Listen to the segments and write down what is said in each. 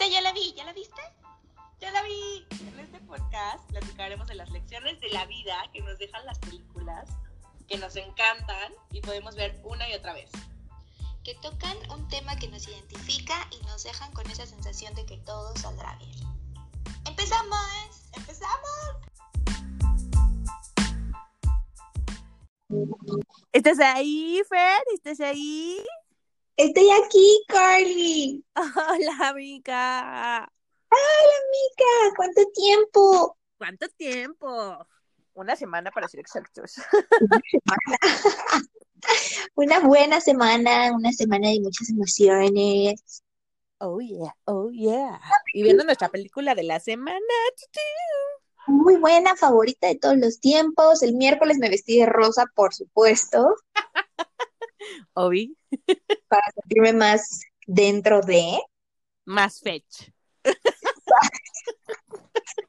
Esa ya la vi, ¿ya la viste? Ya la vi. En este podcast platicaremos de las lecciones de la vida que nos dejan las películas, que nos encantan y podemos ver una y otra vez. Que tocan un tema que nos identifica y nos dejan con esa sensación de que todo saldrá bien. ¡Empezamos! ¡Empezamos! ¿Estás ahí, Fer? ¿Estás ahí? Estoy aquí, Carly. Hola, amiga. Hola, amiga. ¿Cuánto tiempo? ¿Cuánto tiempo? Una semana para ser exactos. Una buena semana, una semana de muchas emociones. Oh, yeah, oh, yeah. Y viendo nuestra película de la semana. Muy buena, favorita de todos los tiempos. El miércoles me vestí de rosa, por supuesto. Obi. Para sentirme más dentro de. Más fetch.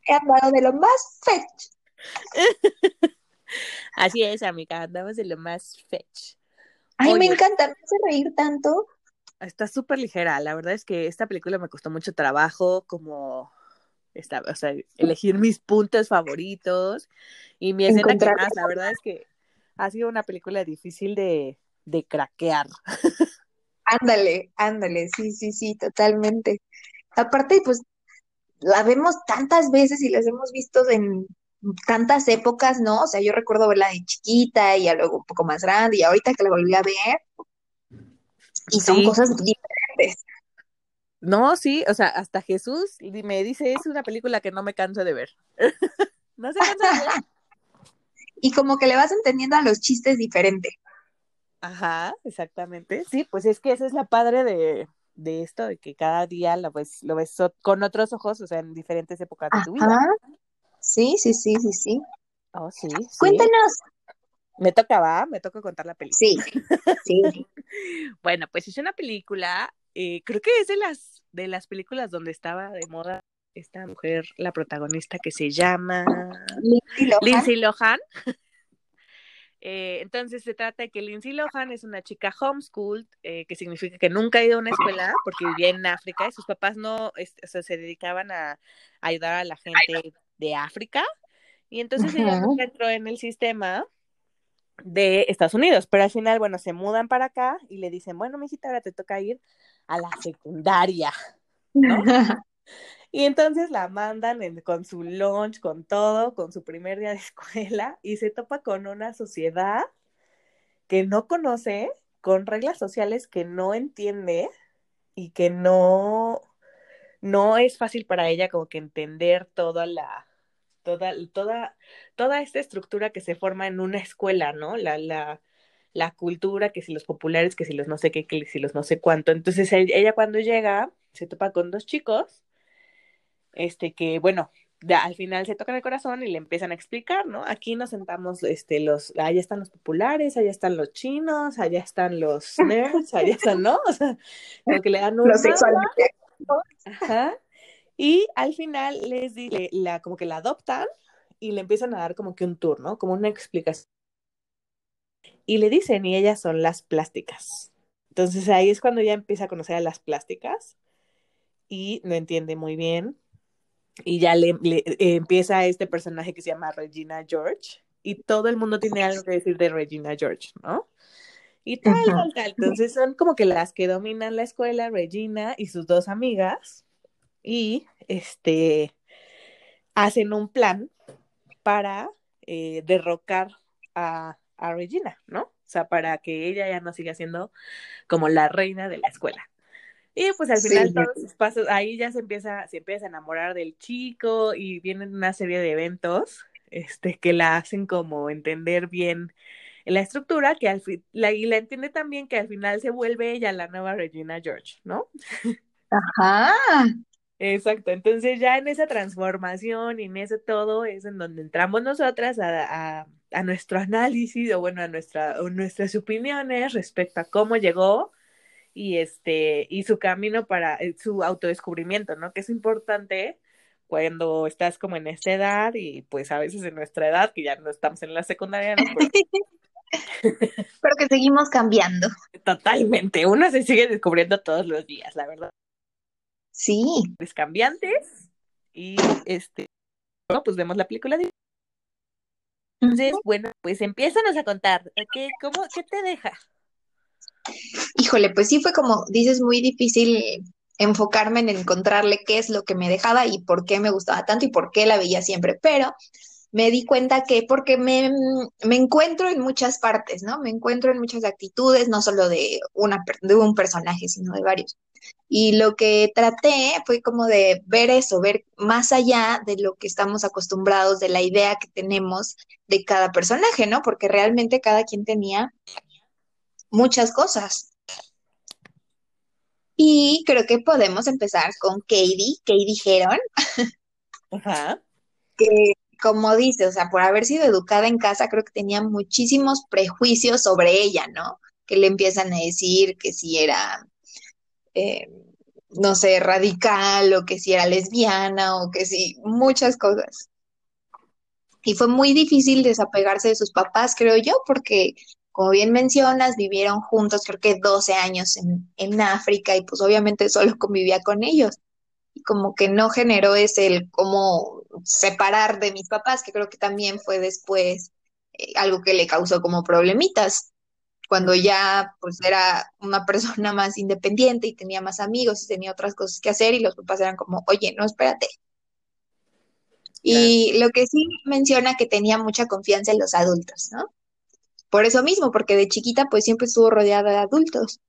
He andado de lo más fetch. Así es, amiga, andamos de lo más fetch. Ay, me encanta, me hace reír tanto. Está súper ligera. La verdad es que esta película me costó mucho trabajo, como esta, o sea, elegir mis puntos favoritos y mi escena que más. La verdad es que ha sido una película difícil de, de craquear. Ándale, ándale, sí, sí, sí, totalmente. Aparte, pues la vemos tantas veces y las hemos visto en tantas épocas, ¿no? O sea, yo recuerdo verla de chiquita y ya luego un poco más grande y ahorita que la volví a ver y son Sí. cosas diferentes. No, sí, o sea, hasta Jesús me dice, es una película que no me canso de ver. no se cansa de ver. Y como que le vas entendiendo a los chistes diferente. Ajá, exactamente. Sí, pues es que esa es la padre de, de esto, de que cada día lo ves, lo ves con otros ojos, o sea, en diferentes épocas de tu vida. Ajá. Sí, sí, sí, sí, sí. Oh, sí, sí. Cuéntanos. Me toca, va, me toca contar la película. Sí, sí. Bueno, pues es una película, eh, creo que es de las, de las películas donde estaba de moda esta mujer, la protagonista que se llama Lindsay Lohan. Lindsay Lohan. Eh, entonces se trata de que Lindsay Lohan es una chica homeschooled, eh, que significa que nunca ha ido a una escuela porque vivía en África y sus papás no, es- o sea, se dedicaban a, ayudar a la gente de África. Y entonces ella nunca entró en el sistema de Estados Unidos, pero al final, bueno, se mudan para acá y le dicen, bueno, mijita, ahora te toca ir a la secundaria. ¿no? Y entonces la mandan en- con su lunch, con todo, con su primer día de escuela y se topa con una sociedad que no conoce, con reglas sociales que no entiende y que no, no es fácil para ella como que entender toda la, toda, toda, toda esta estructura que se forma en una escuela, ¿no? La, la, la cultura, que si los populares, que si los no sé qué, que si los no sé cuánto. Entonces ella cuando llega se topa con dos chicos este que bueno, al final se tocan el corazón y le empiezan a explicar, ¿no? Aquí nos sentamos, este, los, allá están los populares, allá están los chinos, allá están los nerds, allá están, ¿no? O sea, como que le dan un Lo mapa, sexualmente. ajá, y al final les di, le- la, como que la adoptan y le empiezan a dar como que un tour, ¿no? Como una explicación. Y le dicen, y ellas son las plásticas. Entonces ahí es cuando ella empieza a conocer a las plásticas y no entiende muy bien. Y ya le, le- eh, empieza este personaje que se llama Regina George. Y todo el mundo tiene algo que decir de Regina George, ¿no? Y tal, tal, tal. Entonces son como que las que dominan la escuela, Regina y sus dos amigas. Y este hacen un plan para eh, derrocar a, a Regina, ¿no? O sea, para que ella ya no siga siendo como la reina de la escuela. Y pues al final todos sus pasos, ahí ya se empieza, se empieza a enamorar del chico y vienen una serie de eventos este, que la hacen como entender bien la estructura, que al fin, la, y la entiende también que al final se vuelve ella la nueva Regina George, ¿no? Ajá. Exacto, entonces ya en esa transformación y en eso todo es en donde entramos nosotras a, a, a nuestro análisis o bueno, a, nuestra, o nuestras opiniones respecto a cómo llegó y este y su camino para eh, su autodescubrimiento, ¿no? Que es importante cuando estás como en esta edad y pues a veces en nuestra edad, que ya no estamos en la secundaria, ¿no? Pero Pero que seguimos cambiando. totalmente, uno se sigue descubriendo todos los días, la verdad. Sí. cambiantes y este, pues vemos la película de... Entonces, bueno, pues empiézanos a contar, ¿qué, cómo, ¿qué te deja? Híjole, pues sí fue como dices, muy difícil enfocarme en encontrarle qué es lo que me dejaba y por qué me gustaba tanto y por qué la veía siempre, pero me di cuenta que porque me, me encuentro en muchas partes, ¿no? Me encuentro en muchas actitudes, no solo de, una, de un personaje, sino de varios. Y lo que traté fue como de ver eso, ver más allá de lo que estamos acostumbrados, de la idea que tenemos de cada personaje, ¿no? Porque realmente cada quien tenía muchas cosas. Y creo que podemos empezar con Katie, Katie dijeron, Ajá. que como dice, o sea, por haber sido educada en casa, creo que tenía muchísimos prejuicios sobre ella, ¿no? Que le empiezan a decir que si era, eh, no sé, radical o que si era lesbiana o que si, muchas cosas. Y fue muy difícil desapegarse de sus papás, creo yo, porque, como bien mencionas, vivieron juntos creo que 12 años en, en África y pues obviamente solo convivía con ellos. Y como que no generó ese el cómo separar de mis papás, que creo que también fue después eh, algo que le causó como problemitas, cuando ya pues era una persona más independiente y tenía más amigos y tenía otras cosas que hacer y los papás eran como, oye, no, espérate. Y lo que sí menciona que tenía mucha confianza en los adultos, ¿no? Por eso mismo, porque de chiquita pues siempre estuvo rodeada de adultos.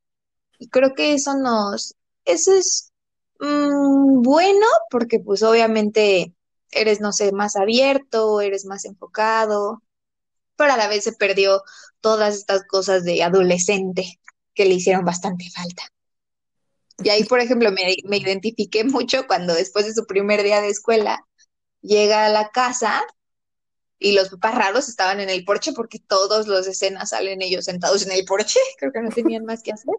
Y creo que eso nos, eso es mmm, bueno, porque pues obviamente eres, no sé, más abierto, eres más enfocado, pero a la vez se perdió todas estas cosas de adolescente que le hicieron bastante falta. Y ahí, por ejemplo, me, me identifiqué mucho cuando después de su primer día de escuela llega a la casa y los papás raros estaban en el porche porque todos los escenas salen ellos sentados en el porche, creo que no tenían más que hacer.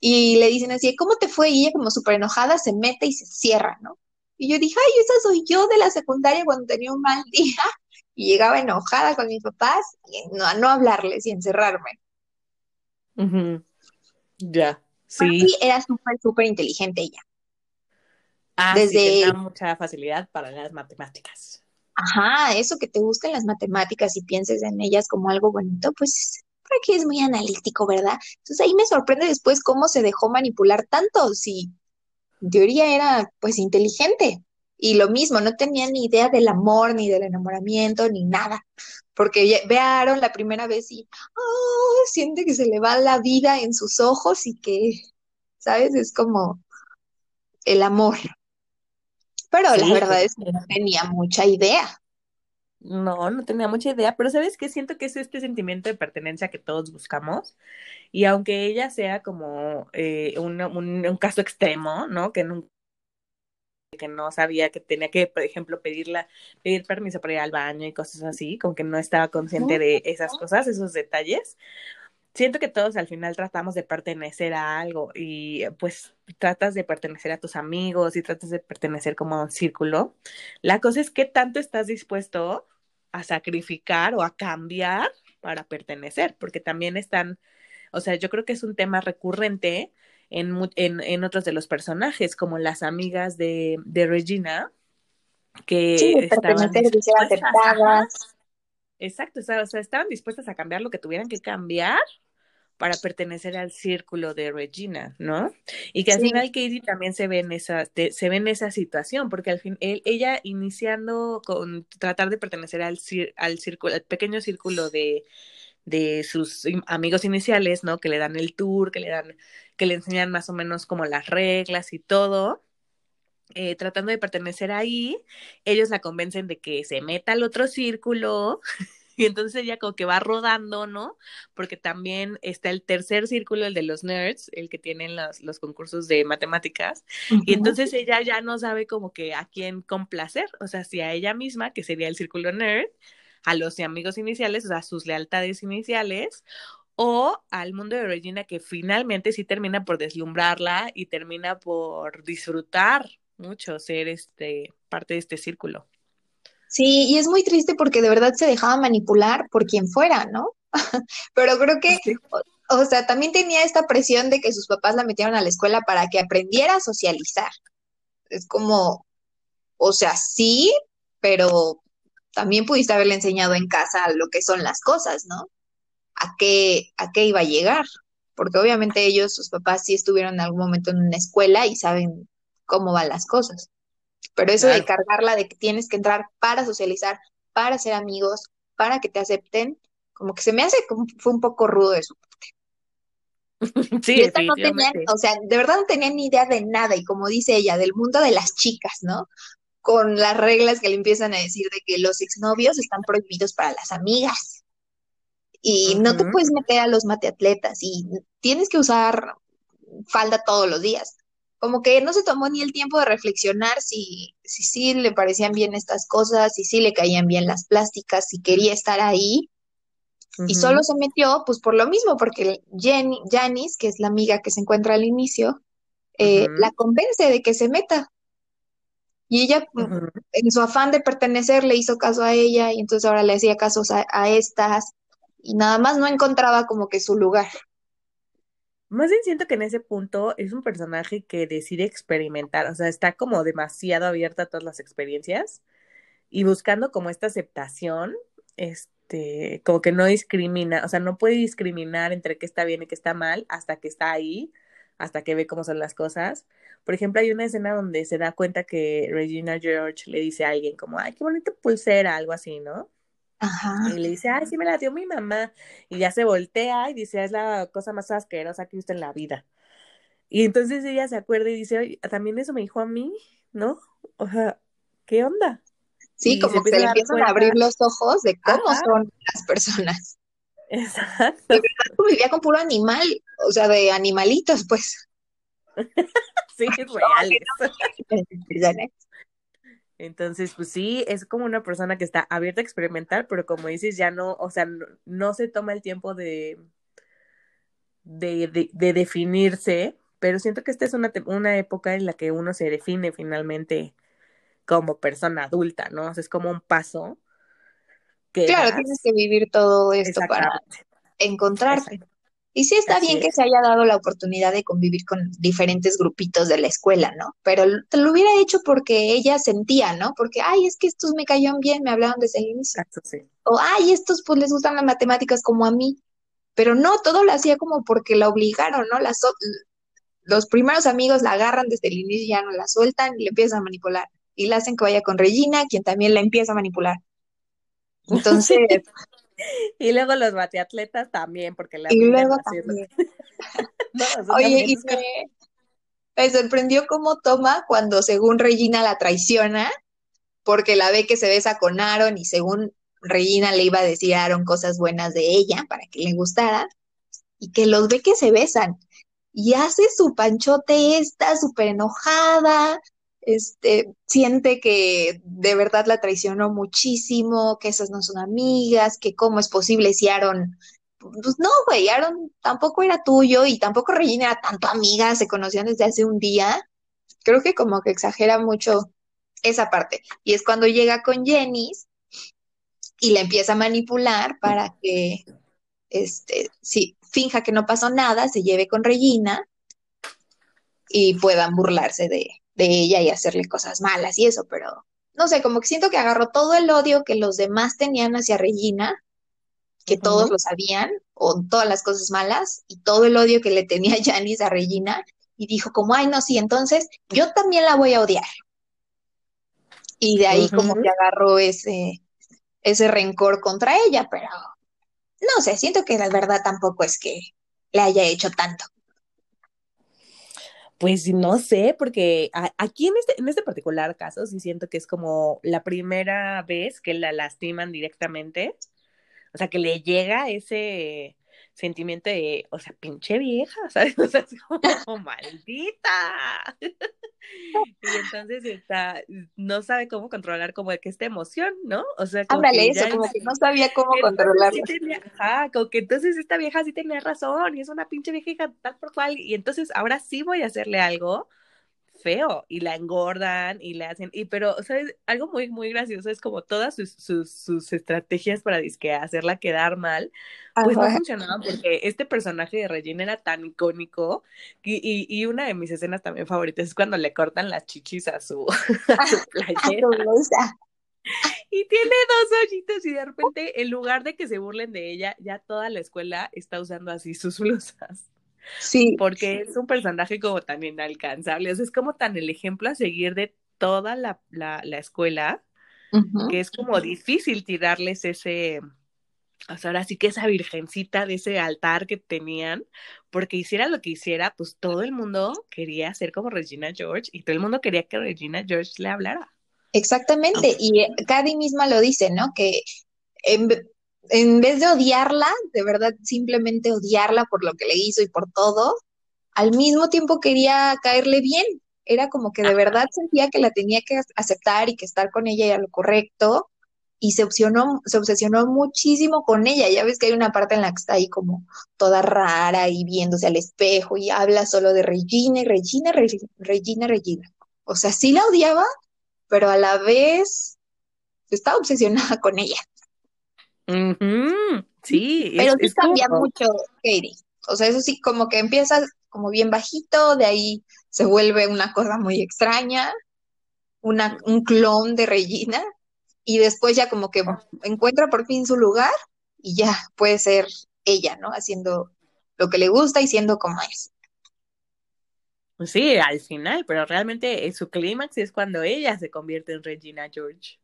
Y le dicen así, ¿cómo te fue? Y ella como súper enojada se mete y se cierra, ¿no? Y yo dije, ay, esa soy yo de la secundaria cuando tenía un mal día y llegaba enojada con mis papás y no, a no hablarles y encerrarme. Ya, sí. Sí, era súper, súper inteligente ella. Ah, sí, Desde- tenía mucha facilidad para las matemáticas. Ajá, eso que te gusten las matemáticas y pienses en ellas como algo bonito, pues creo que es muy analítico, ¿verdad? Entonces ahí me sorprende después cómo se dejó manipular tanto, si en teoría era pues inteligente. Y lo mismo, no tenía ni idea del amor, ni del enamoramiento, ni nada. Porque ve a Aaron la primera vez y oh, siente que se le va la vida en sus ojos y que, ¿sabes? Es como el amor. Pero la Sí, verdad es que no tenía mucha idea. No, no tenía mucha idea, pero ¿sabes qué? Siento que es este sentimiento de pertenencia que todos buscamos. Y aunque ella sea como eh, un, un, un caso extremo, ¿no? Que nunca que no sabía que tenía que, por ejemplo, pedirla, pedir permiso para ir al baño y cosas así, como que no estaba consciente de esas cosas, esos detalles. Siento que todos al final tratamos de pertenecer a algo y pues tratas de pertenecer a tus amigos y tratas de pertenecer como a un círculo. La cosa es qué tanto estás dispuesto a sacrificar o a cambiar para pertenecer, porque también están, o sea, yo creo que es un tema recurrente en, en, en otros de los personajes, como las amigas de, de Regina, que Sí, estaban dispuestas, aceptadas. exacto, o sea, estaban dispuestas a cambiar lo que tuvieran que cambiar para pertenecer al círculo de Regina, ¿no? Y que al Sí. final Katie también se ve en esa, se ve en esa situación, porque al fin, él, ella iniciando con tratar de pertenecer al, cir- al círculo, al pequeño círculo de, de sus amigos iniciales, ¿no? Que le dan el tour, que le dan, que le enseñan más o menos como las reglas y todo. eh, tratando de pertenecer ahí, ellos la convencen de que se meta al otro círculo y entonces ella como que va rodando, ¿no? Porque también está el tercer círculo, el de los nerds, el que tienen los, los concursos de matemáticas, y entonces ella ya no sabe como que a quién complacer, o sea, si a ella misma, que sería el círculo nerd, a los amigos iniciales, o sea, a sus lealtades iniciales, o al mundo de Regina que finalmente sí termina por deslumbrarla y termina por disfrutar mucho ser este parte de este círculo. Sí, y es muy triste porque de verdad se dejaba manipular por quien fuera, ¿no? Pero creo que Sí. o- o sea, también tenía esta presión de que sus papás la metieron a la escuela para que aprendiera a socializar. Es como, o sea, sí, pero también pudiste haberle enseñado en casa lo que son las cosas, ¿no? A qué, a qué iba a llegar. Porque obviamente ellos, sus papás, sí estuvieron en algún momento en una escuela y saben cómo van las cosas. Pero eso de cargarla de que tienes que entrar para socializar, para ser amigos, para que te acepten, como que se me hace como fue un poco rudo eso. Sí, y esta no tenían, o sea, de verdad no tenían ni idea de nada, y como dice ella, del mundo de las chicas, ¿no? Con las reglas que le empiezan a decir de que los exnovios están prohibidos para las amigas. Y no te puedes meter a los mateatletas y tienes que usar falda todos los días. Como que no se tomó ni el tiempo de reflexionar si si sí le parecían bien estas cosas, si sí le caían bien las plásticas, si quería estar ahí y solo se metió, pues por lo mismo, porque Jenny, Janice, que es la amiga que se encuentra al inicio, eh, la convence de que se meta. Y ella, mm, en su afán de pertenecer, le hizo caso a ella y entonces ahora le hacía casos a, estas y nada más no encontraba como que su lugar. Más bien siento que en ese punto es un personaje que decide experimentar, o sea, está como demasiado abierta a todas las experiencias y buscando como esta aceptación, este como que no discrimina, o sea, no puede discriminar entre qué está bien y qué está mal hasta que está ahí, hasta que ve cómo son las cosas. Por ejemplo, hay una escena donde se da cuenta que Regina George le dice a alguien como, ay, qué bonita pulsera, algo así, ¿no? Ajá. Y le dice, ay, sí me la dio mi mamá. Y ya se voltea y dice, es la cosa más asquerosa que he visto en la vida. Y entonces ella se acuerda y dice, oye, también eso me dijo a mí, ¿no? O sea, ¿qué onda? Sí, como que se le empiezan a abrir los ojos de cómo son las personas. Exacto. De verdad vivía con puro animal, o sea, de animalitos, pues. sí, reales. Entonces, pues sí, es como una persona que está abierta a experimentar, pero como dices, ya no, o sea, no, se toma el tiempo de, de, de, definirse, pero siento que esta es una, una época en la que uno se define finalmente como persona adulta, ¿no? O sea, es como un paso. Que claro, tienes que vivir todo esto para encontrarte. Y sí está bien que se haya dado la oportunidad de convivir con diferentes grupitos de la escuela, ¿no? Pero te lo hubiera hecho porque ella sentía, ¿no? Porque, ay, es que estos me cayeron bien, me hablaron desde el inicio. O, ay, estos pues les gustan las matemáticas como a mí. Pero no, todo lo hacía como porque la obligaron, ¿no? Las, los primeros amigos la agarran desde el inicio y ya no la sueltan y le empiezan a manipular y la hacen que vaya con Regina, quien también la empieza a manipular. Entonces. y luego los bateatletas también, porque la. Y luego también. Oye, y me, sorprendió cómo toma cuando, según Regina, la traiciona, porque la ve que se besa con Aaron y según Regina le iba a decir a Aaron cosas buenas de ella para que le gustara, y que los ve que se besan. Y hace su panchote esta súper enojada, este, siente que de verdad la traicionó muchísimo, que esas no son amigas, que cómo es posible si Aaron, pues no, güey, Aaron tampoco era tuyo y tampoco Regina era tanto amiga, se conocían desde hace un día. Creo que como que exagera mucho esa parte. Y es cuando llega con Jenny y la empieza a manipular para que, este, sí, finja que no pasó nada, se lleve con Regina y puedan burlarse de, de ella y hacerle cosas malas y eso, pero no sé, como que siento que agarró todo el odio que los demás tenían hacia Regina, que todos lo sabían, o todas las cosas malas, y todo el odio que le tenía Janice a Regina, y dijo como, ay, no, sí, entonces yo también la voy a odiar. Y de ahí como que agarró ese, ese rencor contra ella, pero no sé, siento que la verdad tampoco es que le haya hecho tanto. Pues no sé, porque aquí en este, en este particular caso sí siento que es como la primera vez que la lastiman directamente, o sea, que le llega ese sentimiento de, o sea, pinche vieja, ¿sabes? O sea, es como maldita. y entonces está, no sabe cómo controlar como que esta emoción, ¿no? O sea, como que eso, como que no sabía cómo controlarlo. ajá, como que entonces esta vieja sí tenía razón y es una pinche vieja tal por cual y entonces ahora sí voy a hacerle algo feo y la engordan y le hacen, y pero, ¿sabes? Algo muy, muy gracioso es como todas sus, sus, sus estrategias para disque hacerla quedar mal, pues no funcionaban porque este personaje de Regina era tan icónico y, y, y, una de mis escenas también favoritas es cuando le cortan las chichis a su, a su playera. y tiene dos hoyitos y de repente en lugar de que se burlen de ella, ya toda la escuela está usando así sus blusas. Sí. Porque es un personaje como tan inalcanzable, o sea, es como tan el ejemplo a seguir de toda la, la, la escuela, uh -huh. que es como difícil tirarles ese, o sea, ahora sí que esa virgencita de ese altar que tenían, porque hiciera lo que hiciera, pues todo el mundo quería ser como Regina George y todo el mundo quería que Regina George le hablara. Exactamente, y Cady misma lo dice, ¿no? Que en, en vez de odiarla, de verdad simplemente odiarla por lo que le hizo y por todo, al mismo tiempo quería caerle bien. Era como que de verdad sentía que la tenía que aceptar y que estar con ella era lo correcto. Y se obsesionó, se obsesionó muchísimo con ella. Ya ves que hay una parte en la que está ahí como toda rara y viéndose al espejo y habla solo de Regina y Regina, Regina, Regina, Regina. O sea, sí la odiaba, pero a la vez estaba obsesionada con ella. Uh -huh. Sí, pero es, sí es cambia como... mucho Katie. O sea, eso sí, como que empieza como bien bajito, de ahí se vuelve una cosa muy extraña, una, un clon de Regina, y después ya como que encuentra por fin su lugar y ya puede ser ella, ¿no? Haciendo lo que le gusta y siendo como es. Sí, al final, pero realmente su clímax es cuando ella se convierte en Regina George.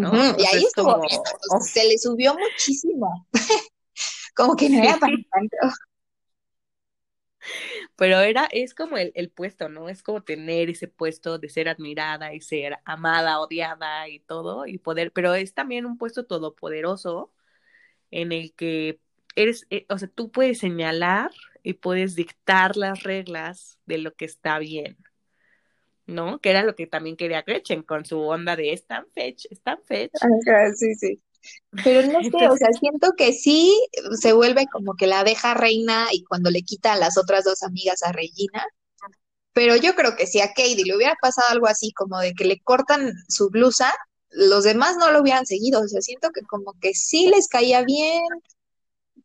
¿No? Uh -huh. Y ahí estuvo como... bien, oh. se le subió muchísimo. como que no era para tanto. Pero era, es como el, el, puesto, ¿no? Es como tener ese puesto de ser admirada y ser amada, odiada y todo, y poder, pero es también un puesto todopoderoso en el que eres, eh, o sea, tú puedes señalar y puedes dictar las reglas de lo que está bien, ¿no? Que era lo que también quería Gretchen con su onda de Stan Fetch, Stan Fetch. Ajá, sí, sí. Pero no sé, Entonces, o sea, siento que sí se vuelve como que la deja reina y cuando le quita a las otras dos amigas a Regina. Pero yo creo que si a Katie le hubiera pasado algo así, como de que le cortan su blusa, los demás no lo hubieran seguido. O sea, siento que como que sí les caía bien,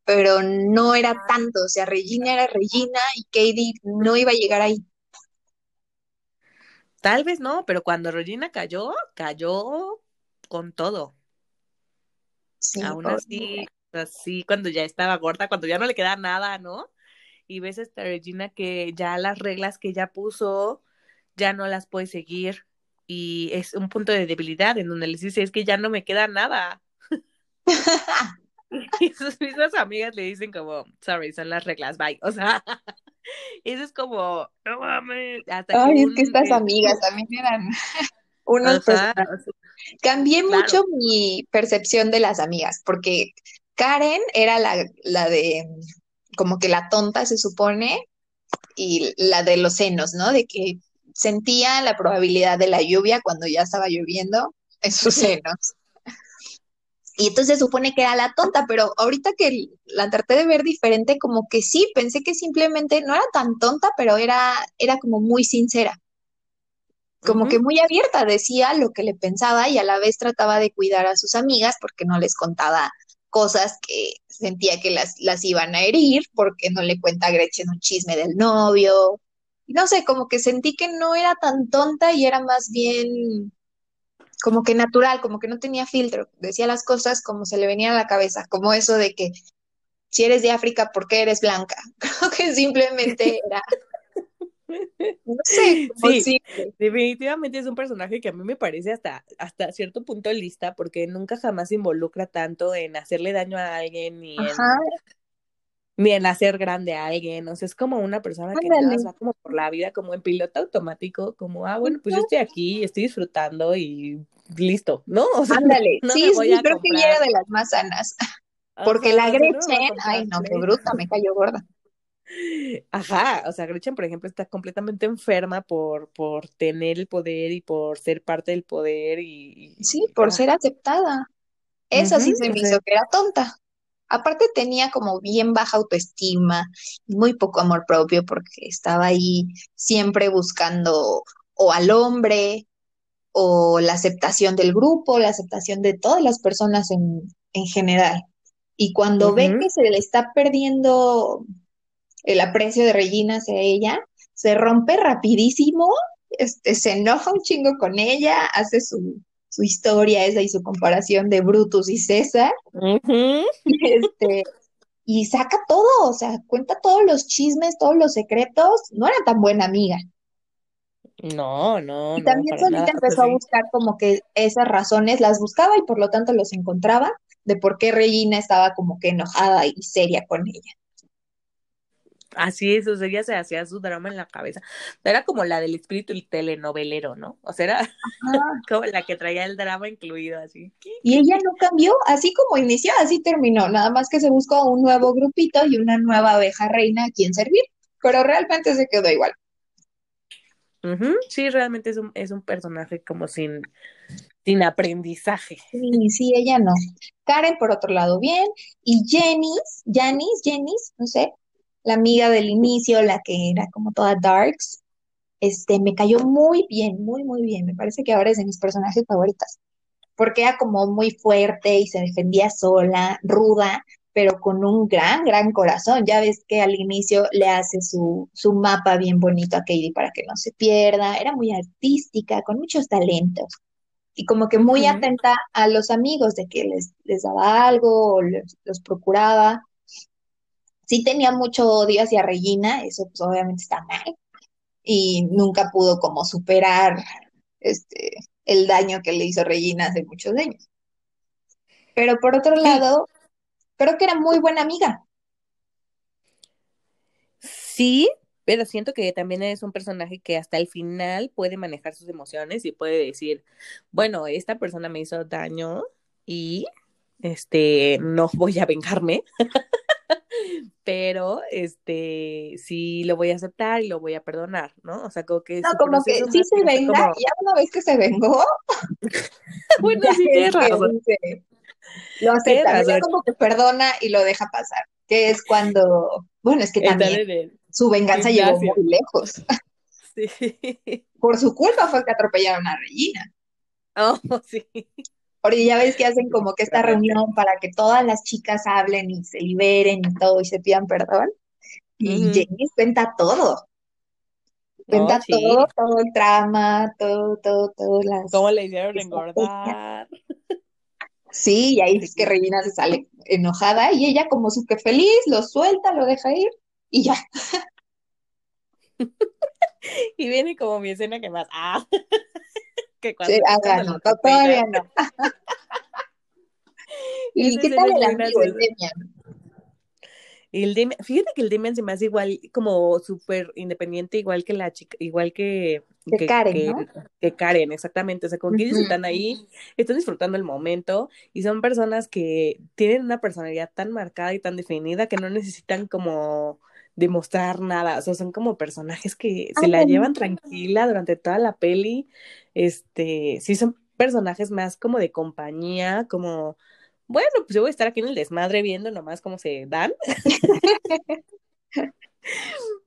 pero no era tanto. O sea, Regina era Regina y Katie no iba a llegar ahí. Tal vez no, pero cuando Regina cayó, cayó con todo. Sí, Aún así, así, cuando ya estaba gorda, cuando ya no le queda nada, ¿no? Y ves a esta Regina que ya las reglas que ella puso ya no las puede seguir y es un punto de debilidad en donde les dice, es que ya no me queda nada. y sus mismas amigas le dicen como, sorry, son las reglas, bye. O sea, eso es como, no mames. Hasta Ay, que es que estas amigas también eran unos o sea, Cambié claro. mucho mi percepción de las amigas, porque Karen era la, la de como que la tonta se supone, y la de los senos, ¿no? De que sentía la probabilidad de la lluvia cuando ya estaba lloviendo en sus senos. Y entonces supone que era la tonta, pero ahorita que la traté de ver diferente, como que sí, pensé que simplemente no era tan tonta, pero era, era como muy sincera como uh -huh. que muy abierta, decía lo que le pensaba y a la vez trataba de cuidar a sus amigas porque no les contaba cosas que sentía que las, las iban a herir, porque no le cuenta a Gretchen un chisme del novio. No sé, como que sentí que no era tan tonta y era más bien como que natural, como que no tenía filtro, decía las cosas como se le venía a la cabeza, como eso de que si eres de África, ¿por qué eres blanca? Creo que simplemente era no sé, sí, simple. definitivamente es un personaje que a mí me parece hasta, hasta cierto punto lista, porque nunca jamás se involucra tanto en hacerle daño a alguien ni en, en hacer grande a alguien. O sea, es como una persona que nada, va como por la vida, como en piloto automático, como, ah, bueno, pues yo estoy aquí, estoy disfrutando y listo, ¿no? O sea, Ándale, no sí, sí, creo que era de las más sanas. Porque o sea, la Gretchen, ay, no, qué bruta, me cayó gorda. Ajá, o sea, Gretchen, por ejemplo, está completamente enferma por, por tener el poder y por ser parte del poder y... Sí, por ah. ser aceptada. Esa uh -huh, sí se me hizo que era tonta. Aparte tenía como bien baja autoestima, muy poco amor propio porque estaba ahí siempre buscando o al hombre o la aceptación del grupo, la aceptación de todas las personas en, en general. Y cuando ve que se le está perdiendo el aprecio de Regina hacia ella, se rompe rapidísimo, este, se enoja un chingo con ella, hace su, su historia esa y su comparación de Brutus y César, este, y saca todo, o sea, cuenta todos los chismes, todos los secretos, no era tan buena amiga. No, no, Y también solita nada. Pues empezó a buscar como que esas razones las buscaba y por lo tanto los encontraba de por qué Regina estaba como que enojada y seria con ella. Así es, o sea, ella se hacía su drama en la cabeza. Era como la del espíritu telenovelero, ¿no? O sea, era como la que traía el drama incluido, así. Y ella no cambió, así como inició, así terminó, nada más que se buscó un nuevo grupito y una nueva abeja reina a quien servir, pero realmente se quedó igual. Sí, realmente es un, es un personaje como sin, sin aprendizaje. Y sí, ella no. Karen, por otro lado, bien. Y Janice, Janice, Janice, no sé, la amiga del inicio, la que era como toda darks, este, me cayó muy bien, muy, muy bien. Me parece que ahora es de mis personajes favoritas, porque era como muy fuerte y se defendía sola, ruda, pero con un gran, gran corazón. Ya ves que al inicio le hace su, su mapa bien bonito a Katie para que no se pierda. Era muy artística, con muchos talentos y como que muy atenta a los amigos de que les, les daba algo o les- los procuraba. Sí tenía mucho odio hacia Regina, eso pues obviamente está mal, y nunca pudo como superar este, el daño que le hizo Regina hace muchos años. Pero por otro Sí, lado, creo que era muy buena amiga. sí, pero siento que también es un personaje que hasta el final puede manejar sus emociones y puede decir, bueno, esta persona me hizo daño y este no voy a vengarme, pero este sí lo voy a aceptar y lo voy a perdonar, ¿no? O sea, como que No, como que sí se venga, como, ya una vez que se vengó, bueno, sí, es tienes que razón, lo acepta, razón, como que perdona y lo deja pasar, que es cuando, bueno, es que también el su venganza llegó muy lejos. sí, Por su culpa fue que atropellaron a Regina. oh, sí, Porque ya ves que hacen como que esta reunión para que todas las chicas hablen y se liberen y todo y se pidan perdón. Y Ujú. Janice cuenta todo, Oh, cuenta sí, todo, todo el trama, todo, todo, todas las cómo le hicieron engordar, Sí, y ahí es que. Regina se sale enojada y ella como súper feliz, lo suelta, lo deja ir y ya. Y viene como mi escena que más, ah, que Sí, cuando, cuando no, todavía no. ¿Y qué tal el amigo, el. Demian? El Demian, fíjate que el Demian se me hace igual, como súper independiente, igual que la chica, igual que, que, Karen, que, ¿no? que Karen, exactamente. O sea, como que ellos están ahí, están disfrutando el momento y son personas que tienen una personalidad tan marcada y tan definida que no necesitan como demostrar nada. O sea, son como personajes que se la llevan tranquila durante toda la peli. Este, sí, son personajes más como de compañía, como, bueno, pues yo voy a estar aquí en el desmadre viendo nomás cómo se dan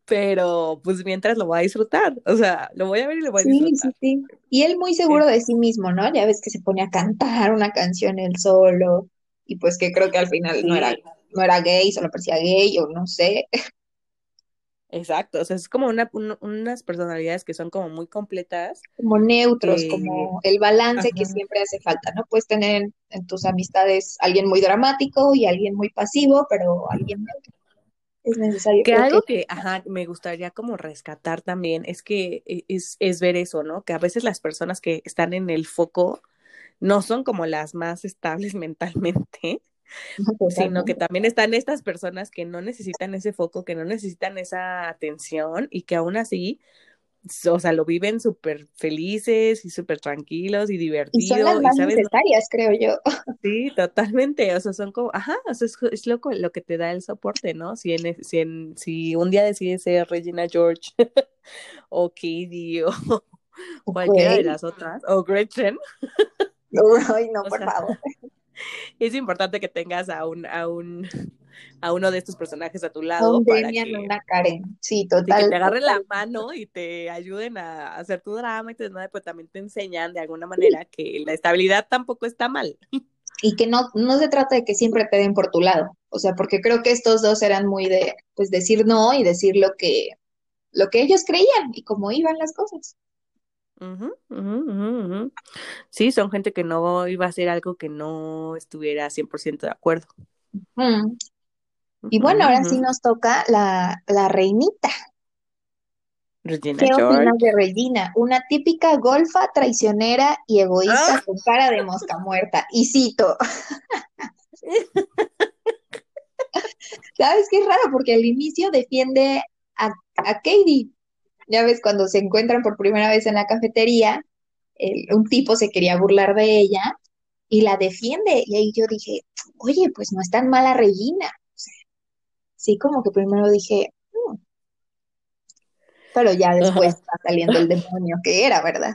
pero pues mientras lo voy a disfrutar, o sea, lo voy a ver y lo voy a disfrutar. sí, sí. Y él muy seguro de sí mismo, ¿no? Ya ves que se pone a cantar una canción él solo y pues que creo que al final no era, no era gay, solo parecía gay o no sé, exacto, o sea, es como una, un- unas personalidades que son como muy completas, como neutros, que, como el balance que siempre hace falta, ¿no? Puedes tener en, en tus amistades alguien muy dramático y alguien muy pasivo, pero alguien neutro es necesario. que Creo que algo que, ajá, me gustaría como rescatar también es que e- es, es ver eso, ¿no? Que a veces las personas que están en el foco no son como las más estables mentalmente, sino que también están estas personas que no necesitan ese foco, que no necesitan esa atención y que aún así o sea, lo viven súper felices y súper tranquilos y Y son las y sabes, no, necesarias, creo yo. sí, totalmente, o sea, son como, ajá, o sea, es, es lo, lo que te da el soporte, ¿no? Si en, si en, si un día decides ser Regina George o Katie o cualquiera de las otras, o Gretchen, Ay, no, o por sea, favor. es importante que tengas a un, a un, a uno de estos personajes a tu lado un para que, una Karen. Sí, sí, que total. te agarren la mano y te ayuden a hacer tu drama y te pero también te enseñan de alguna manera que la estabilidad tampoco está mal. Y que no, no se trata de que siempre te den por tu lado. O sea, porque creo que estos dos eran muy de, pues, decir no y decir lo que, lo que ellos creían y cómo iban las cosas. Sí, son gente que no iba a hacer algo que no estuviera 100% de acuerdo. Y bueno, ahora sí nos toca la, la reinita. Regina ¿Qué George. opinas de Regina? Una típica golfa, traicionera y egoísta ¡Ah! con cara de mosca muerta. Y cito, ¿sabes qué es raro? Porque al inicio defiende a, a Katie. Ya ves, cuando se encuentran por primera vez en la cafetería, el- un tipo se quería burlar de ella y la defiende. Y ahí yo dije, oye, pues no es tan mala Regina. O sea, sí, como que primero dije, "Mm", pero ya después va saliendo el demonio que era, ¿verdad?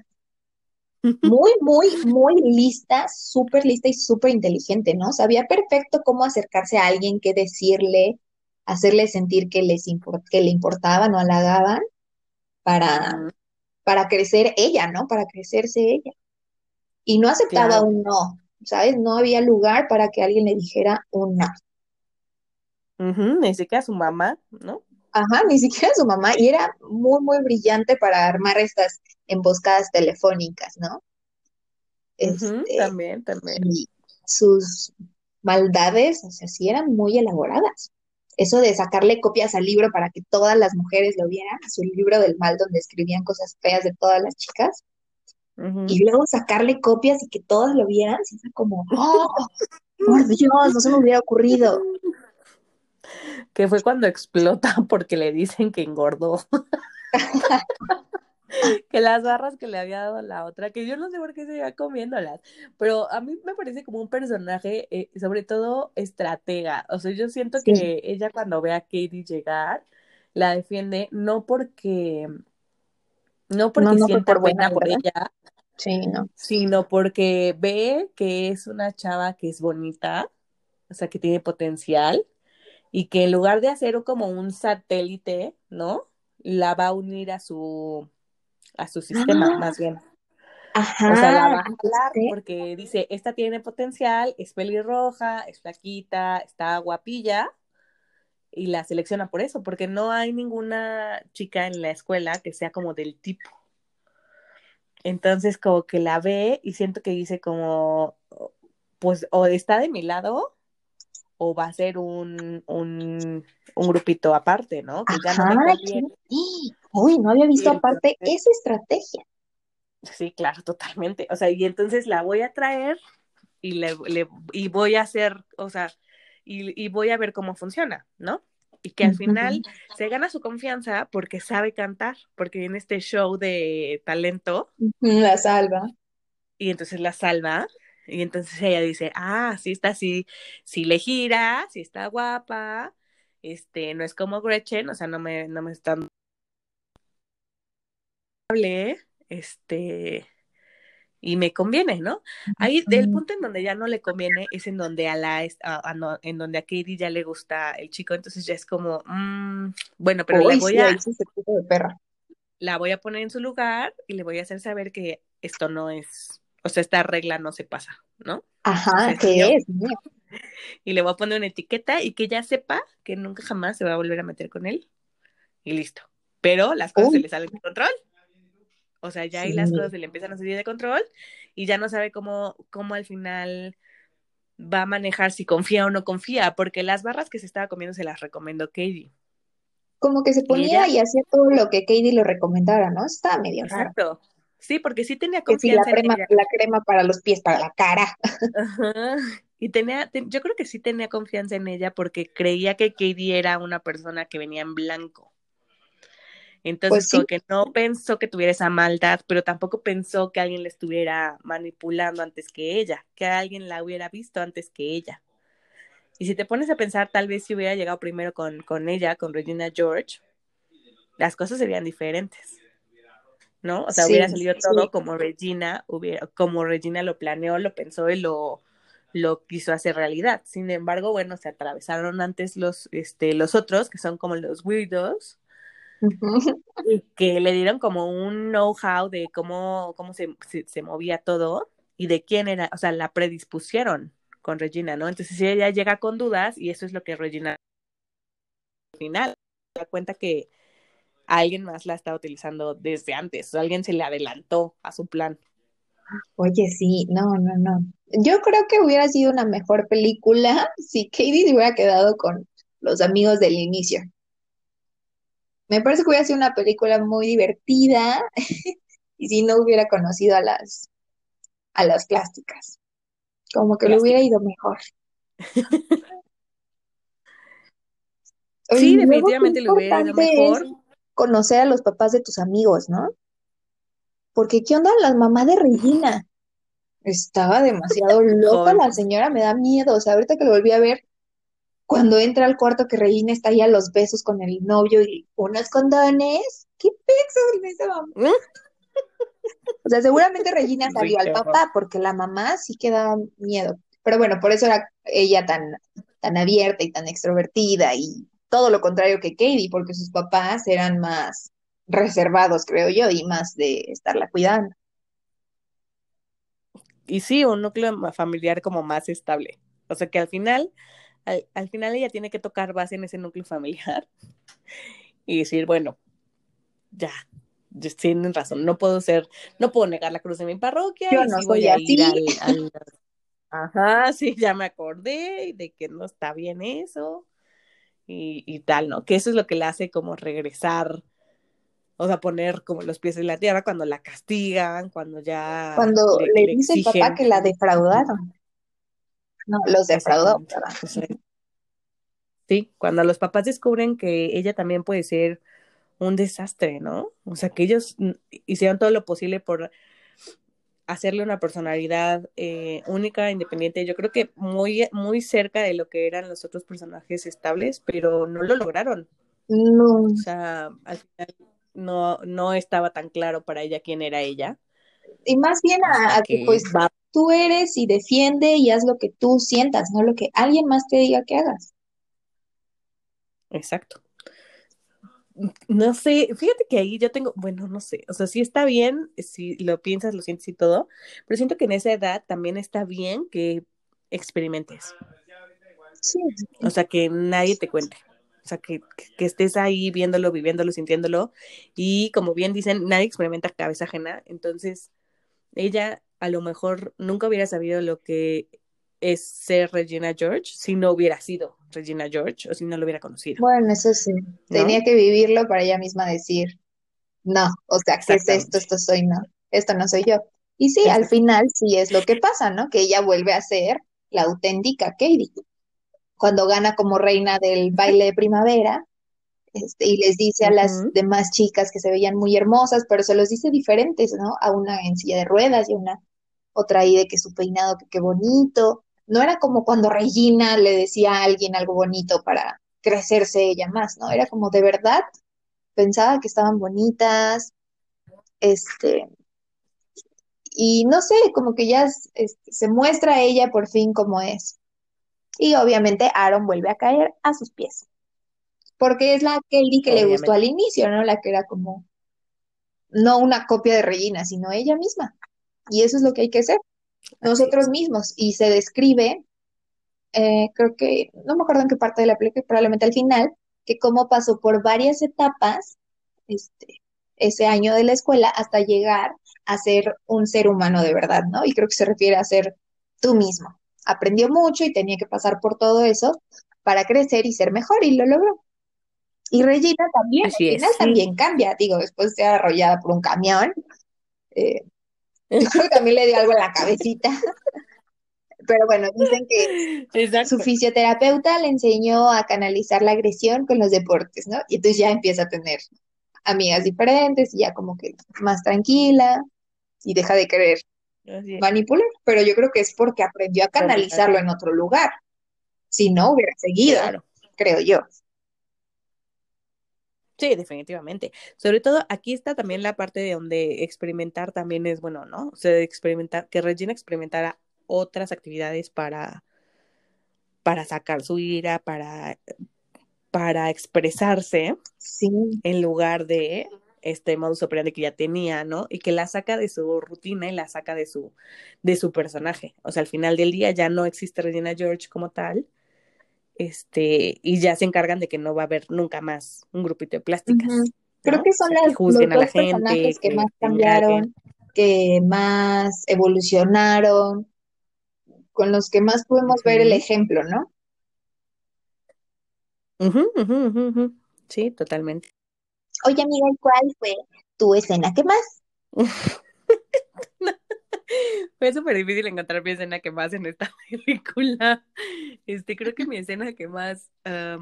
Muy, muy, muy lista, súper lista y súper inteligente, ¿no? Sabía perfecto cómo acercarse a alguien, qué decirle, hacerle sentir que les impor- que le importaban o halagaban para, para crecer ella, ¿no? Para crecerse ella. Y no aceptaba Claro. un no, ¿sabes? No había lugar para que alguien le dijera un no. Ni siquiera su mamá, ¿no? Ajá, ni siquiera su mamá. Y era muy, muy brillante para armar estas emboscadas telefónicas, ¿no? Este, También, también. y sus maldades, o sea, sí eran muy elaboradas. Eso de sacarle copias al libro para que todas las mujeres lo vieran, a su libro del mal donde escribían cosas feas de todas las chicas, y luego sacarle copias y que todas lo vieran, sí fue como, ¡oh, por Dios, no se me hubiera ocurrido! Que fue cuando explota porque le dicen que engordó. que las barras que le había dado la otra, que yo no sé por qué se iba comiéndolas, pero a mí me parece como un personaje, eh, sobre todo estratega. O sea, yo siento Sí, que ella cuando ve a Katie llegar, la defiende no porque, no no, porque no fue sienta por buena, por ella, Sí, no. sino porque ve que es una chava que es bonita, o sea, que tiene potencial y que en lugar de hacer como un satélite, ¿no? La va a unir a su a su sistema, Ah, más bien. O sea, la ajá, va a jalar ¿viste? porque dice, esta tiene potencial, es pelirroja, es flaquita, está guapilla, y la selecciona por eso, porque no hay ninguna chica en la escuela que sea como del tipo. Entonces, como que la ve y siento que dice como, pues, o está de mi lado, o va a ser un, un, un grupito aparte, ¿no? Que ya no Ajá, conviene. Uy, no había visto aparte entonces, esa estrategia. sí, claro, totalmente. O sea, y entonces la voy a traer y, le, le- y voy a hacer, o sea, y, y voy a ver cómo funciona, ¿no? Y que al final se gana su confianza porque sabe cantar, porque en este show de talento, La salva. y entonces la salva, y entonces ella dice, ah, sí está así, sí le gira, sí está guapa, este, no es como Gretchen, o sea, no me, no me están este, y me conviene, ¿no? Ahí, del punto en donde ya no le conviene es en donde a la, a- a no- en donde a Katie ya le gusta el chico, entonces ya es como, mm, bueno, pero le voy sí, a, de perra. la voy a poner en su lugar y le voy a hacer saber que esto no es, o sea, esta regla no se pasa, ¿no? Ajá, es mío. ¿qué es? Mío. Y le voy a poner una etiqueta y que ya sepa que nunca jamás se va a volver a meter con él y listo. Pero las cosas se le salen de control. O sea, ya ahí las cosas se le empiezan a salir de control y ya no sabe cómo, cómo al final va a manejar si confía o no confía, porque las barras que se estaba comiendo se las recomendó Katie. Como que se Y ella, ponía y hacía todo lo que Katie le recomendara, ¿no? Estaba medio raro. exacto. Sí, porque sí tenía si la confianza en crema, ella. la crema para los pies, para la cara. Ajá. Y tenía, te- yo creo que sí tenía confianza en ella porque creía que Katie era una persona que venía en blanco. Entonces, Pues como sí, que no pensó que tuviera esa maldad, pero tampoco pensó que alguien le estuviera manipulando antes que ella, que alguien la hubiera visto antes que ella. Y si te pones a pensar, tal vez si hubiera llegado primero con, con ella, con Regina George, las cosas serían diferentes, ¿no? O sea, hubiera salido sí. todo como Regina hubiera, como Regina lo planeó, lo pensó y lo, lo quiso hacer realidad. Sin embargo, bueno, se atravesaron antes los, este, los otros, que son como los weirdos, y que le dieron como un know-how de cómo, cómo se, se, movía todo y de quién era, o sea, la predispusieron con Regina, ¿no? Entonces ella llega con dudas y eso es lo que Regina al final se da cuenta que alguien más la está utilizando desde antes, o alguien se le adelantó a su plan. Oye, sí, no, no, no. Yo creo que hubiera sido una mejor película si Katie se hubiera quedado con los amigos del inicio. Me parece que hubiera sido una película muy divertida y si no hubiera conocido a las a las plásticas. Como que le hubiera ido mejor. sí, definitivamente le hubiera ido mejor. Conocer a los papás de tus amigos, ¿no? Porque ¿qué onda las mamás de Regina? Estaba demasiado loca la señora, me da miedo. O sea, ahorita que lo volví a ver, cuando entra al cuarto que Regina está ahí a los besos con el novio y unos condones, ¿qué en esa mamá? ¿Mm? O sea, seguramente Regina salió al papá porque la mamá sí que da miedo. Pero bueno, por eso era ella tan, tan abierta y tan extrovertida y todo lo contrario que Katie, porque sus papás eran más reservados, creo yo, y más de estarla cuidando. Y sí, un núcleo familiar como más estable. O sea que al final, al, final ella tiene que tocar base en ese núcleo familiar y decir, bueno, ya, tienen razón, no puedo ser, no puedo negar la cruz de mi parroquia. Yo no voy a ir al, Ajá, sí, ya me acordé de que no está bien eso y, y tal, ¿no? Que eso es lo que le hace como regresar, o sea, poner como los pies en la tierra cuando la castigan, cuando ya... Cuando le, dice el papá que la defraudaron. No, los defraudó. Sí, cuando los papás descubren que ella también puede ser un desastre, ¿no? O sea, que ellos hicieron todo lo posible por hacerle una personalidad eh, única, independiente, yo creo que muy, muy cerca de lo que eran los otros personajes estables, pero no lo lograron. No. O sea, al final no, no estaba tan claro para ella quién era ella. Y más bien a, que, pues tú eres y defiende y haz lo que tú sientas, no lo que alguien más te diga que hagas. Exacto no sé, fíjate que ahí yo tengo, bueno, no sé, o sea, sí está bien, si lo piensas, lo sientes y todo, pero siento que en esa edad también está bien que experimentes. Sí. O sea, que nadie te cuente. O sea, que, que, estés ahí viéndolo, viviéndolo, sintiéndolo. Y como bien dicen, nadie experimenta cabeza ajena. Entonces, ella a lo mejor nunca hubiera sabido lo que es ser Regina George si no hubiera sido Regina George o si no lo hubiera conocido. Bueno, eso sí, tenía que vivirlo para ella misma decir, no, o sea, ¿qué es esto? Esto soy no, esto no soy yo. Y sí, al final sí es lo que pasa, ¿no? Que ella vuelve a ser la auténtica Katie. Cuando gana como reina del baile de primavera, este, y les dice a las demás chicas que se veían muy hermosas, pero se los dice diferentes, ¿no? A una en silla de ruedas y a una otra ahí de que su peinado, que qué bonito, no era como cuando Regina le decía a alguien algo bonito para crecerse ella más, ¿no? Era como de verdad, pensaba que estaban bonitas, este, y no sé, como que ya se muestra a ella por fin como es. Y obviamente Aaron vuelve a caer a sus pies. Porque es la Kelly que le gustó al inicio, ¿no? La que era como, no una copia de Regina, sino ella misma. Y eso es lo que hay que hacer nosotros mismos y se describe, eh, creo que, no me acuerdo en qué parte de la película, probablemente al final, que cómo pasó por varias etapas este, ese año de la escuela hasta llegar a ser un ser humano de verdad, ¿no? Y creo que se refiere a ser tú mismo. Aprendió mucho y tenía que pasar por todo eso para crecer y ser mejor y lo logró. Y Regina también, al final también cambia, digo, después de ser arrollada por un camión, eh, también le dio algo en la cabecita. Pero bueno, dicen que su fisioterapeuta le enseñó a canalizar la agresión con los deportes, ¿no? Y entonces ya empieza a tener amigas diferentes y ya como que más tranquila y deja de querer manipular. Pero yo creo que es porque aprendió a canalizarlo en otro lugar. Si no, hubiera seguido, creo yo. Sí, definitivamente. Sobre todo aquí está también la parte de donde experimentar también es bueno, ¿no? O sea, experimentar, que Regina experimentara otras actividades para, para sacar su ira, para, para expresarse, Sí, en lugar de este modus operandi que ya tenía, ¿no? Y que la saca de su rutina y la saca de su, de su personaje. O sea, al final del día ya no existe Regina George como tal, este, y ya se encargan de que no va a haber nunca más un grupito de plásticas. Creo ¿no? que son las, juzguen los la gente, personajes que que más cambiaron, que más evolucionaron, con los que más podemos ver el ejemplo, ¿no? Ujú. Sí, totalmente. Oye, amiga, ¿y cuál fue tu escena? ¿Qué más? Fue súper difícil encontrar mi escena que más en esta película. Este, creo que mi escena que más, ah,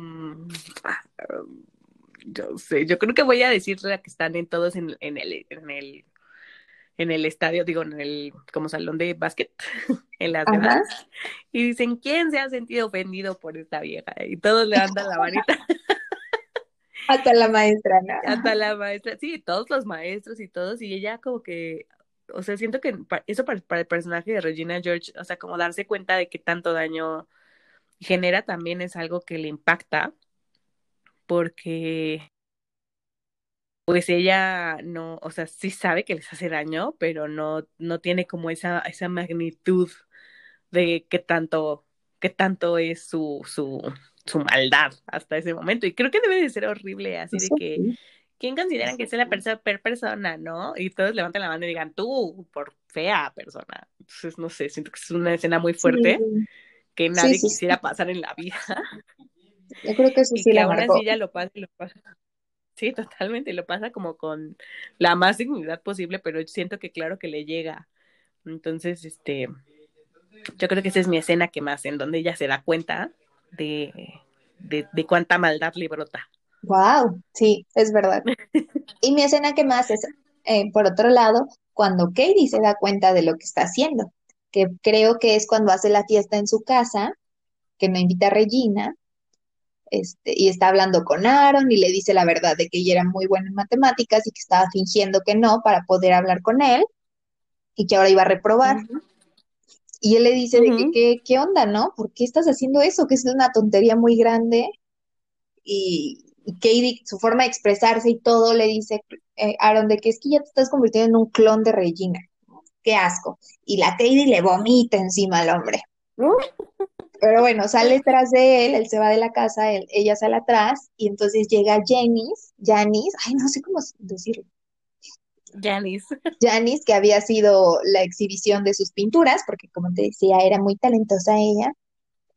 yo sé, yo creo que voy a decir la que están en todos en, en el, en el, en el estadio, digo, en el, como salón de básquet, en las gradas, y dicen, ¿quién se ha sentido ofendido por esta vieja? Y todos levantan la manita, Hasta la maestra, ¿no? hasta la maestra, sí, todos los maestros y todos, y ella como que, o sea, siento que eso para, para el personaje de Regina George, o sea, como darse cuenta de que tanto daño genera también es algo que le impacta, porque pues ella no, o sea, sí sabe que les hace daño, pero no, no tiene como esa, esa magnitud de qué tanto, qué tanto es su, su, su maldad hasta ese momento. Y creo que debe de ser horrible, así de que. ¿Quién consideran que es la per persona, no? Y todos levantan la mano y digan, tú, por fea persona. Entonces, no sé, siento que es una escena muy fuerte Sí, que nadie sí, sí. quisiera pasar en la vida Yo creo que eso y sí que la aún marcó. así ella lo pasa y lo pasa. Sí, totalmente, lo pasa como con la más dignidad posible, pero siento que claro que le llega. Entonces, este, yo creo que esa es mi escena que más, en donde ella se da cuenta de, de, de cuánta maldad le brota. Wow, sí, es verdad. Y mi escena que más es, eh, por otro lado, cuando Katie se da cuenta de lo que está haciendo, que creo que es cuando hace la fiesta en su casa, que no invita a Regina, este, y está hablando con Aaron y le dice la verdad de que ella era muy buena en matemáticas y que estaba fingiendo que no para poder hablar con él y que ahora iba a reprobar. Y él le dice de que, ¿qué, qué onda, no? ¿Por qué estás haciendo eso? Que es una tontería muy grande. Y, y Katie, su forma de expresarse y todo, le dice eh, Aaron de que es que ya te estás convirtiendo en un clon de Regina. Qué asco. Y la Katie le vomita encima al hombre. Pero bueno, sale tras de él, él se va de la casa, él- ella sale atrás y entonces llega Janice, Janice, ay, no sé cómo decirlo, Janice. Janice, que había sido la exhibición de sus pinturas, porque como te decía, era muy talentosa ella,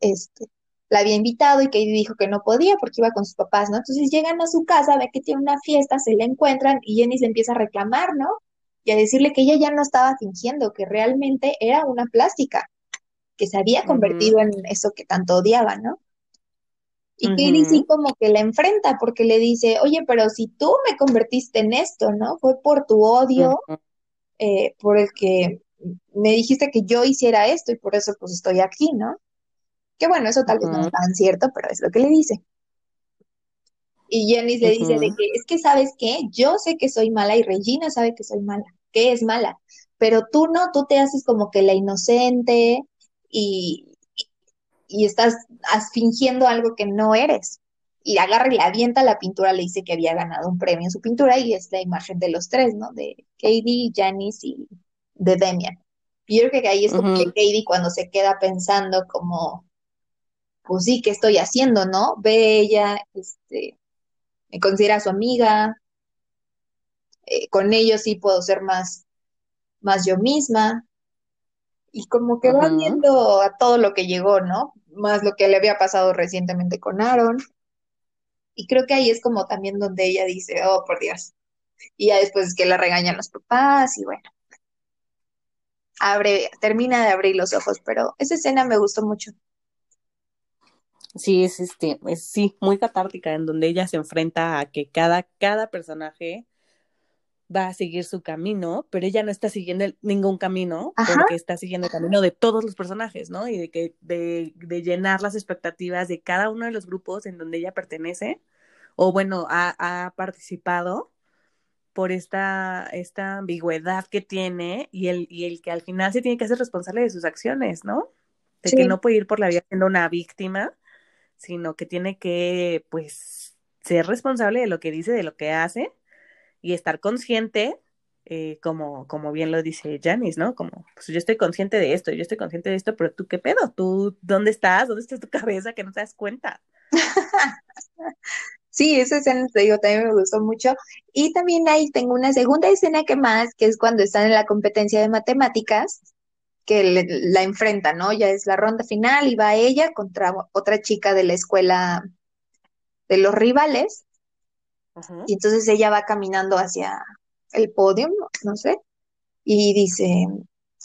este, la había invitado y Katie dijo que no podía porque iba con sus papás, ¿no? Entonces llegan a su casa, ve que tiene una fiesta, se la encuentran y Janice le empieza a reclamar, ¿no? Y a decirle que ella ya no estaba fingiendo, que realmente era una plástica, que se había convertido en eso que tanto odiaba, ¿no? Y Katie sí como que la enfrenta porque le dice, oye, pero si tú me convertiste en esto, ¿no? Fue por tu odio, eh, por el que me dijiste que yo hiciera esto y por eso pues estoy aquí, ¿no? Que bueno, eso tal vez no es tan cierto, pero es lo que le dice. Y Janice le dice de que es que sabes qué, yo sé que soy mala y Regina sabe que soy mala, que es mala, pero tú no, tú te haces como que la inocente y, y estás fingiendo algo que no eres. Y agarra y le avienta la pintura, le dice que había ganado un premio en su pintura y es la imagen de los tres, ¿no? De Katie, Janice y de Demian. Y yo creo que ahí es como que Katie cuando se queda pensando como, pues sí, ¿qué estoy haciendo, no? Ve ella, este, me considera su amiga, eh, con ellos sí puedo ser más, más yo misma. Y como que va viendo a todo lo que llegó, ¿no? Más lo que le había pasado recientemente con Aaron. Y creo que ahí es como también donde ella dice, oh, por Dios. Y ya después es que la regañan los papás y bueno, abre, termina de abrir los ojos, pero esa escena me gustó mucho. Sí, es este, es sí, muy catártica, en donde ella se enfrenta a que cada, cada personaje va a seguir su camino, pero ella no está siguiendo el- ningún camino Ajá, porque está siguiendo el camino de todos los personajes, ¿no? Y de que de, de llenar las expectativas de cada uno de los grupos en donde ella pertenece o bueno, ha, ha participado por esta, esta ambigüedad que tiene y el, y el que al final se tiene que hacer responsable de sus acciones, ¿no? De Sí. que no puede ir por la vida siendo una víctima, sino que tiene que, pues, ser responsable de lo que dice, de lo que hace y estar consciente, eh, como, como bien lo dice Janice, ¿no? Como, pues yo estoy consciente de esto, yo estoy consciente de esto, pero tú qué pedo, tú, ¿dónde estás? ¿Dónde está tu cabeza que no te das cuenta? Sí, esa escena, te digo, también me gustó mucho. Y también ahí tengo una segunda escena que más, que es cuando están en la competencia de matemáticas, que le- la enfrentan, ¿no? Ya es la ronda final y va ella contra otra chica de la escuela de los rivales. Y entonces ella va caminando hacia el podio, no sé, y dice,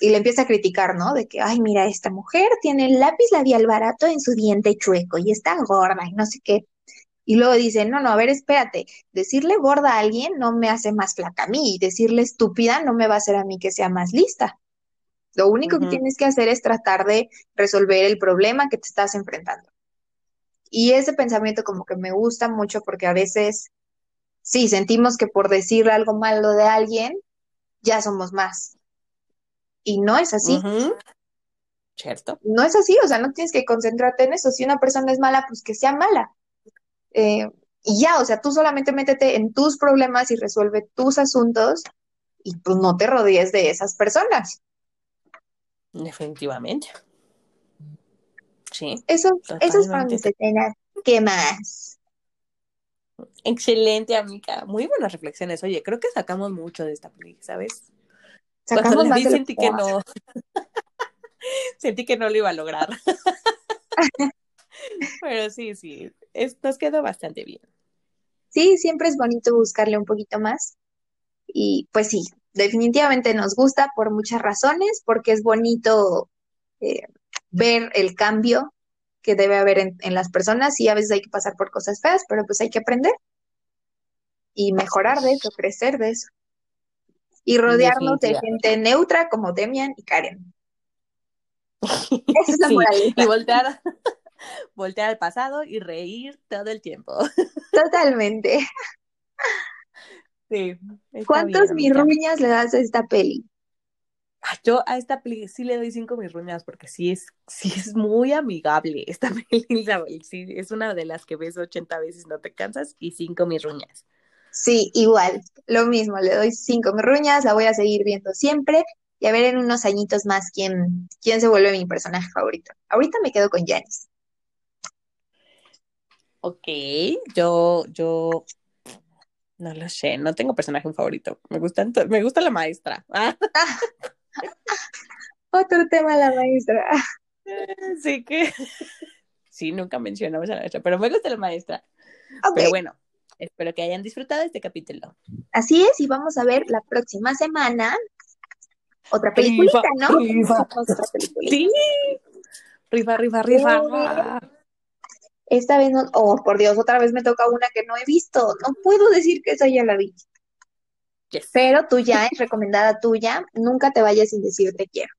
y le empieza a criticar, ¿no? De que, ay, mira, esta mujer tiene el lápiz labial barato en su diente chueco y está gorda y no sé qué. Y luego dice, no, no, a ver, espérate, decirle gorda a alguien no me hace más flaca a mí y decirle estúpida no me va a hacer a mí que sea más lista. Lo único que tienes que hacer es tratar de resolver el problema que te estás enfrentando. Y ese pensamiento como que me gusta mucho porque a veces, sí, sentimos que por decir algo malo de alguien, ya somos más. Y no es así. ¿Cierto? no es así, o sea, no tienes que concentrarte en eso. Si una persona es mala, pues que sea mala. Eh, y ya, o sea, tú solamente métete en tus problemas y resuelve tus asuntos y pues no te rodees de esas personas. Definitivamente. Sí, Eso, esas fueron mis escenas. ¿Qué más? excelente, amiga. Muy buenas reflexiones. Oye, creo que sacamos mucho de esta película, ¿sabes? Sacamos más vi sentí que no, sentí que no lo iba a lograr. Pero sí, sí, es- nos quedó bastante bien. Sí, siempre es bonito buscarle un poquito más. Y pues sí, definitivamente nos gusta por muchas razones, porque es bonito eh, ver el cambio que debe haber en, en las personas y a veces hay que pasar por cosas feas, pero pues hay que aprender y mejorar de eso, crecer de eso. Y rodearnos de gente neutra como Demian y Karen. Esa es la Sí, y voltear, voltear al pasado y reír todo el tiempo. Totalmente. Sí, ¿Cuántos bien, mirruñas le das a esta peli? Yo a esta peli sí le doy cinco mirruñas porque sí es, sí es muy amigable esta peli. Sí, es una de las que ves 80 veces no te cansas y cinco mirruñas. Sí, igual, lo mismo, le doy cinco mirruñas, la voy a seguir viendo siempre y a ver en unos añitos más quién, quién se vuelve mi personaje favorito. Ahorita me quedo con Janice. Ok, yo, yo no lo sé, no tengo personaje favorito. Me gustan, to- me gusta la maestra. Ah, Otro tema, la maestra. sí que sí, nunca mencionamos a la maestra, pero me gusta la maestra. Pero bueno, espero que hayan disfrutado este capítulo. así es, y vamos a ver la próxima semana otra peliculita, Rifa, ¿no? rifa. Otra peliculita. Sí, rifa, rifa, rifa. Esta vez no, oh, por Dios, otra vez me toca una que no he visto. No puedo decir que esa ya la vi. Yes. Pero tú ya es recomendada tuya. Nunca te vayas sin decir te quiero.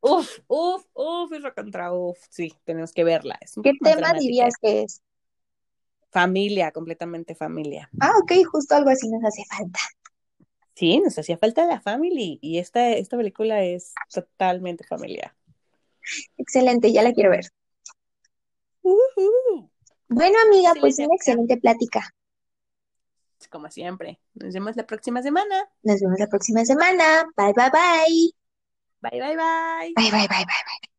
Uf, uf, uf, es contra uf. Sí, tenemos que verla. Es ¿Qué tema dirías que es? Familia, completamente familia. Ah, ok, justo algo así nos hace falta. Sí, nos hacía falta la family y esta, esta película es totalmente familiar. Excelente, ya la quiero ver. Bueno, amiga, pues una excelente plática. Como siempre. Nos vemos la próxima semana. Nos vemos la próxima semana. Bye, bye, bye. Bye, bye, bye. Bye, bye, bye, bye, bye.